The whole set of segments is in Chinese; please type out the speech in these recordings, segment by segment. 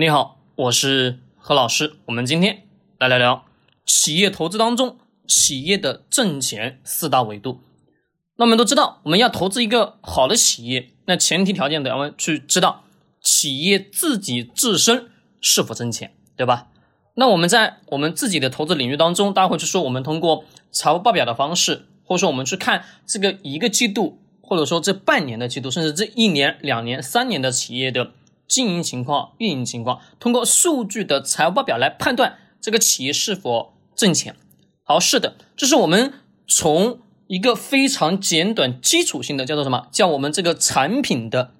你好，我是何老师。我们今天来聊聊企业投资当中企业的挣钱四大维度。那我们都知道，我们要投资一个好的企业，那前提条件得要去知道企业自己自身是否挣钱，对吧？那我们在我们自己的投资领域当中，大家会去说，我们通过财务报表的方式，或者说我们去看这个一个季度，或者说这半年的季度，甚至这一年、两年、三年的企业的。经营情况、运营情况，通过数据的财务报表来判断这个企业是否挣钱。好，是的，这是我们从一个非常简短、基础性的叫做什么？叫我们这个产品的，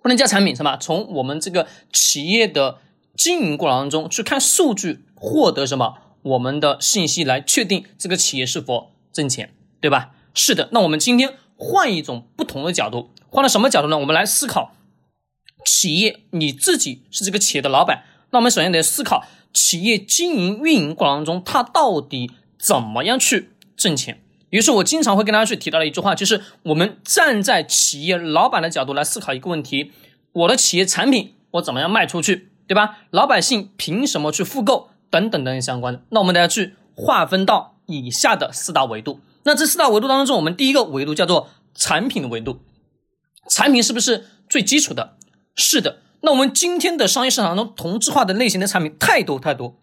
不能叫产品是吧？从我们这个企业的经营过程当中去看数据，获得什么？我们的信息来确定这个企业是否挣钱，对吧？是的。那我们今天换一种不同的角度，换了什么角度呢？我们来思考。企业你自己是这个企业的老板，那我们首先得思考企业经营运营过程当中，它到底怎么样去挣钱。于是我经常会跟大家去提到的一句话，就是我们站在企业老板的角度来思考一个问题：我的企业产品我怎么样卖出去，对吧？老百姓凭什么去复购等等等相关的。那我们大家去划分到以下的四大维度。那这四大维度当中，我们第一个维度叫做产品的维度，产品是不是最基础的？是的，那我们今天的商业市场中，同质化的类型的产品太多太多。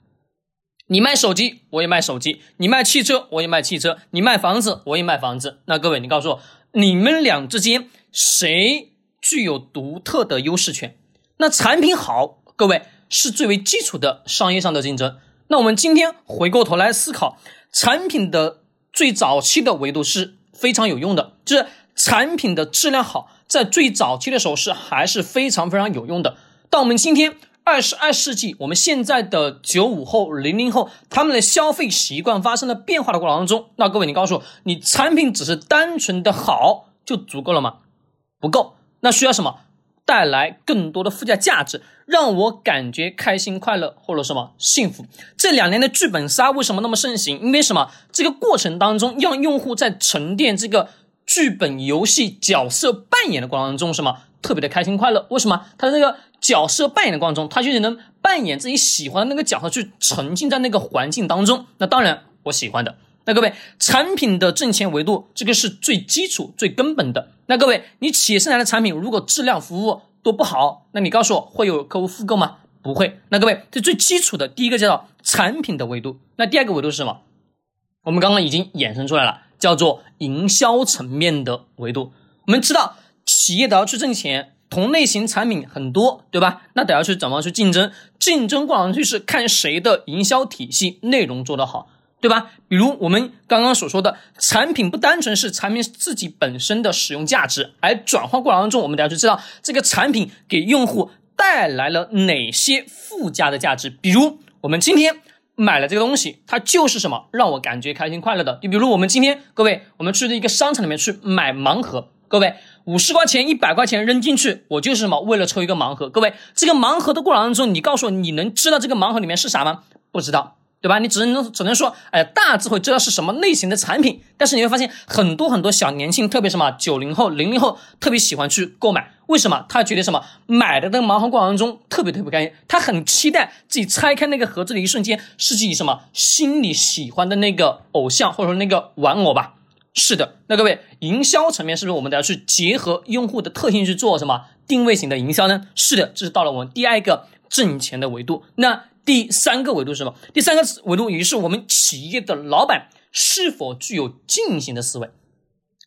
你卖手机，我也卖手机；你卖汽车，我也卖汽车；你卖房子，我也卖房子。那各位，你告诉我，你们俩之间谁具有独特的优势权？那产品好，各位是最为基础的商业上的竞争。那我们今天回过头来思考，产品的最早期的维度是非常有用的，就是产品的质量好。在最早期的时候是还是非常非常有用的。到我们今天二十二世纪，我们现在的九五后、零零后，他们的消费习惯发生了变化的过程当中，那各位，你告诉我，你产品只是单纯的好就足够了吗？不够，那需要什么？带来更多的附加价值，让我感觉开心、快乐或者什么幸福。这两年的剧本杀为什么那么盛行？因为什么？这个过程当中让用户在沉淀这个。剧本游戏角色扮演的过程中，什么特别的开心快乐？为什么？他这个角色扮演的过程中，他就能扮演自己喜欢的那个角色，去沉浸在那个环境当中。那当然，我喜欢的。那各位，产品的挣钱维度，这个是最基础、最根本的。那各位，你企业生产的产品如果质量、服务都不好，那你告诉我会有客户复购吗？不会。那各位，这最基础的第一个叫做产品的维度。那第二个维度是什么？我们刚刚已经衍生出来了。叫做营销层面的维度。我们知道，企业都要去挣钱，同类型产品很多，对吧？那得要去怎么去竞争？竞争过程就是看谁的营销体系、内容做得好，对吧？比如我们刚刚所说的，产品不单纯是产品自己本身的使用价值，而转化过程当中，我们得要去知道这个产品给用户带来了哪些附加的价值。比如我们今天。买了这个东西，它就是什么让我感觉开心快乐的？就比如我们今天各位，我们去的一个商场里面去买盲盒，各位五十块钱、一百块钱扔进去，我就是什么为了抽一个盲盒。各位，这个盲盒的过程当中，你告诉我，你能知道这个盲盒里面是啥吗？不知道。对吧？你只能只能说，哎，大致会知道是什么类型的产品，但是你会发现很多很多小年轻，特别什么九零后、零零后，特别喜欢去购买。为什么？他觉得什么？买的那个盲盒过程中特别特别开心，他很期待自己拆开那个盒子的一瞬间，是自己什么心里喜欢的那个偶像或者说那个玩偶吧？是的，那各位，营销层面是不是我们都要去结合用户的特性去做什么定位型的营销呢？是的，这是到了我们第二个挣钱的维度。那。第三个维度是什么？第三个维度也是我们企业的老板是否具有经营型的思维。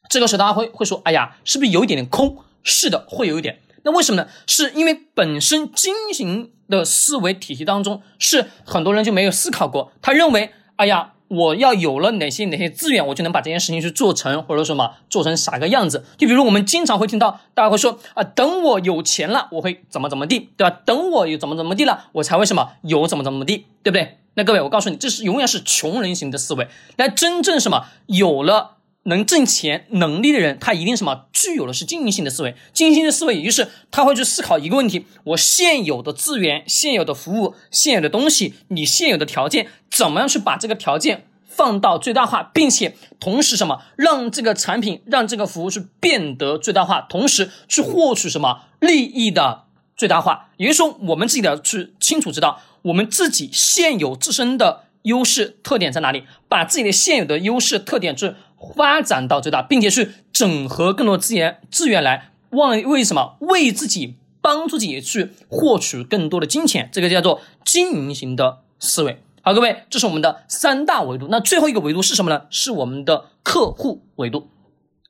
这个时候大家会会说：“哎呀，是不是有一点点空？”是的，会有一点。那为什么呢？是因为本身经营的思维体系当中，是很多人就没有思考过。他认为：“哎呀。”我要有了哪些哪些资源，我就能把这件事情去做成，或者什么做成啥个样子？就比如我们经常会听到大家会说啊，等我有钱了，我会怎么怎么地，对吧？等我有怎么怎么地了，我才会什么有怎么怎么地，对不对？那各位，我告诉你，这是永远是穷人型的思维。那真正什么有了？能挣钱能力的人，他一定什么具有的是经营性的思维。经营性的思维，也就是他会去思考一个问题：我现有的资源、现有的服务、现有的东西，你现有的条件，怎么样去把这个条件放到最大化，并且同时什么让这个产品、让这个服务是变得最大化，同时去获取什么利益的最大化。也就是说，我们自己得去清楚知道我们自己现有自身的优势特点在哪里，把自己的现有的优势特点去发展到最大，并且去整合更多资源资源来为为什么为自己帮助自己去获取更多的金钱，这个叫做经营型的思维。好，各位，这是我们的三大维度。那最后一个维度是什么呢？是我们的客户维度。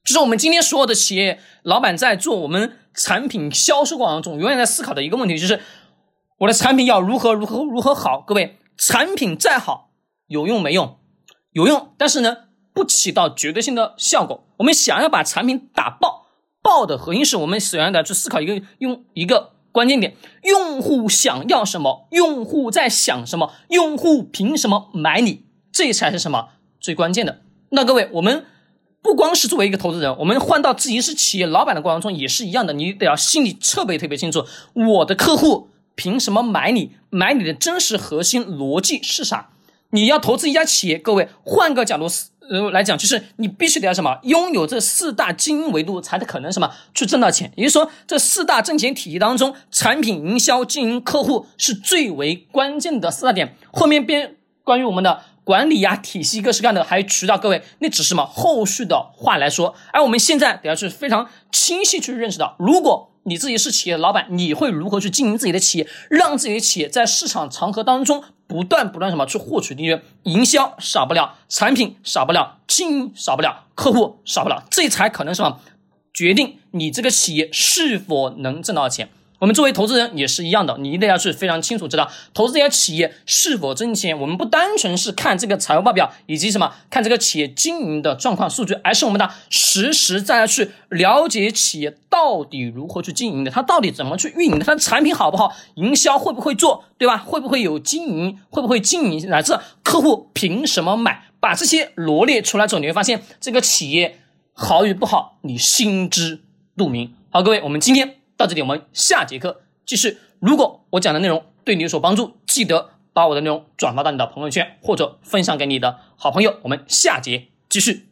就是我们今天所有的企业老板在做我们产品销售过程中，永远在思考的一个问题，就是我的产品要如何如何如何好。各位，产品再好有用没用？有用，但是呢，不起到绝对性的效果。我们想要把产品打爆，爆的核心是我们首先得去思考一个用一个。关键点，用户想要什么？用户在想什么？用户凭什么买你？这才是什么最关键的？那各位，我们不光是作为一个投资人，我们换到自己是企业老板的过程中也是一样的，你得要心里特别特别清楚，我的客户凭什么买你？买你的真实核心逻辑是啥？你要投资一家企业，各位换个角度思。呃，来讲就是你必须得要什么，拥有这四大经营维度，才可能什么去挣到钱。也就是说，这四大挣钱体系当中，产品营销、经营客户是最为关键的四大点。后面边关于我们的管理呀、体系各式各样的，还有渠道，各位那只是什么后续的话来说。而我们现在得要去非常清晰去认识到，如果。你自己是企业老板，你会如何去经营自己的企业，让自己的企业在市场长河当中不断不断什么去获取利润？营销少不了，产品少不了，经营少不了，客户少不了，这才可能什么决定你这个企业是否能挣到钱。我们作为投资人也是一样的，你一定要去非常清楚知道投资这家企业是否挣钱。我们不单纯是看这个财务报表以及什么看这个企业经营的状况数据，而是我们的实实在在去了解企业到底如何去经营的，它到底怎么去运营的，它的产品好不好，营销会不会做，对吧？会不会有经营，会不会经营，乃至客户凭什么买？把这些罗列出来之后，你会发现这个企业好与不好，你心知肚明。好，各位，我们今天。到这里，我们下节课继续。如果我讲的内容对你有所帮助，记得把我的内容转发到你的朋友圈，或者分享给你的好朋友。我们下节继续。